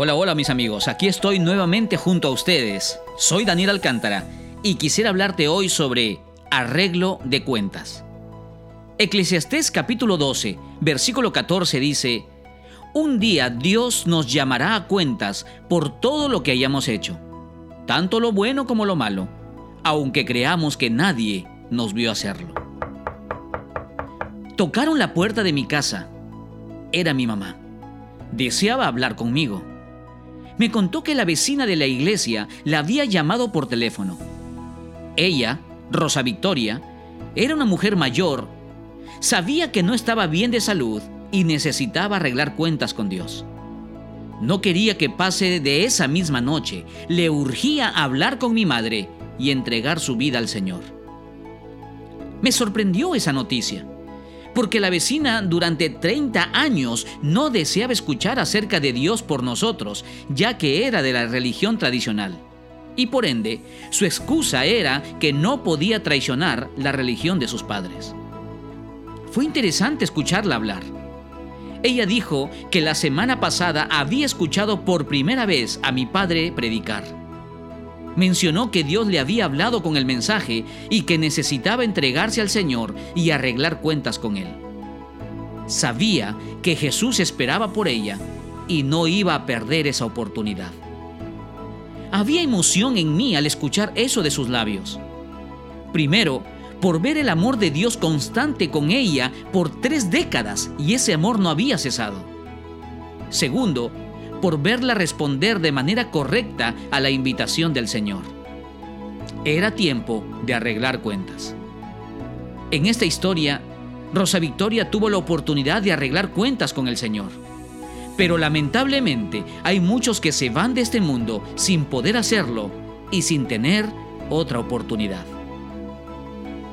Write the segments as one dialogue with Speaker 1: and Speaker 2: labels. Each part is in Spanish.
Speaker 1: Hola, hola mis amigos, aquí estoy nuevamente junto a ustedes. Soy Daniel Alcántara y quisiera hablarte hoy sobre arreglo de cuentas. Eclesiastés capítulo 12, versículo 14 dice, Un día Dios nos llamará a cuentas por todo lo que hayamos hecho, tanto lo bueno como lo malo, aunque creamos que nadie nos vio hacerlo. Tocaron la puerta de mi casa. Era mi mamá. Deseaba hablar conmigo me contó que la vecina de la iglesia la había llamado por teléfono. Ella, Rosa Victoria, era una mujer mayor, sabía que no estaba bien de salud y necesitaba arreglar cuentas con Dios. No quería que pase de esa misma noche, le urgía hablar con mi madre y entregar su vida al Señor. Me sorprendió esa noticia porque la vecina durante 30 años no deseaba escuchar acerca de Dios por nosotros, ya que era de la religión tradicional. Y por ende, su excusa era que no podía traicionar la religión de sus padres. Fue interesante escucharla hablar. Ella dijo que la semana pasada había escuchado por primera vez a mi padre predicar mencionó que Dios le había hablado con el mensaje y que necesitaba entregarse al Señor y arreglar cuentas con Él. Sabía que Jesús esperaba por ella y no iba a perder esa oportunidad. Había emoción en mí al escuchar eso de sus labios. Primero, por ver el amor de Dios constante con ella por tres décadas y ese amor no había cesado. Segundo, por verla responder de manera correcta a la invitación del Señor. Era tiempo de arreglar cuentas. En esta historia, Rosa Victoria tuvo la oportunidad de arreglar cuentas con el Señor. Pero lamentablemente hay muchos que se van de este mundo sin poder hacerlo y sin tener otra oportunidad.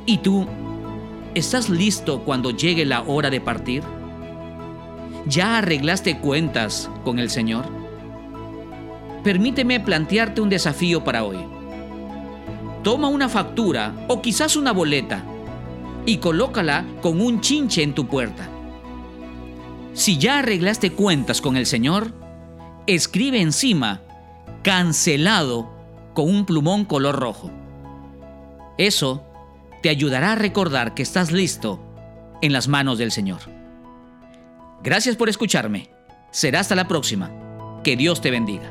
Speaker 1: ¿Y tú? ¿Estás listo cuando llegue la hora de partir? ¿Ya arreglaste cuentas con el Señor? Permíteme plantearte un desafío para hoy. Toma una factura o quizás una boleta y colócala con un chinche en tu puerta. Si ya arreglaste cuentas con el Señor, escribe encima cancelado con un plumón color rojo. Eso te ayudará a recordar que estás listo en las manos del Señor. Gracias por escucharme. Será hasta la próxima. Que Dios te bendiga.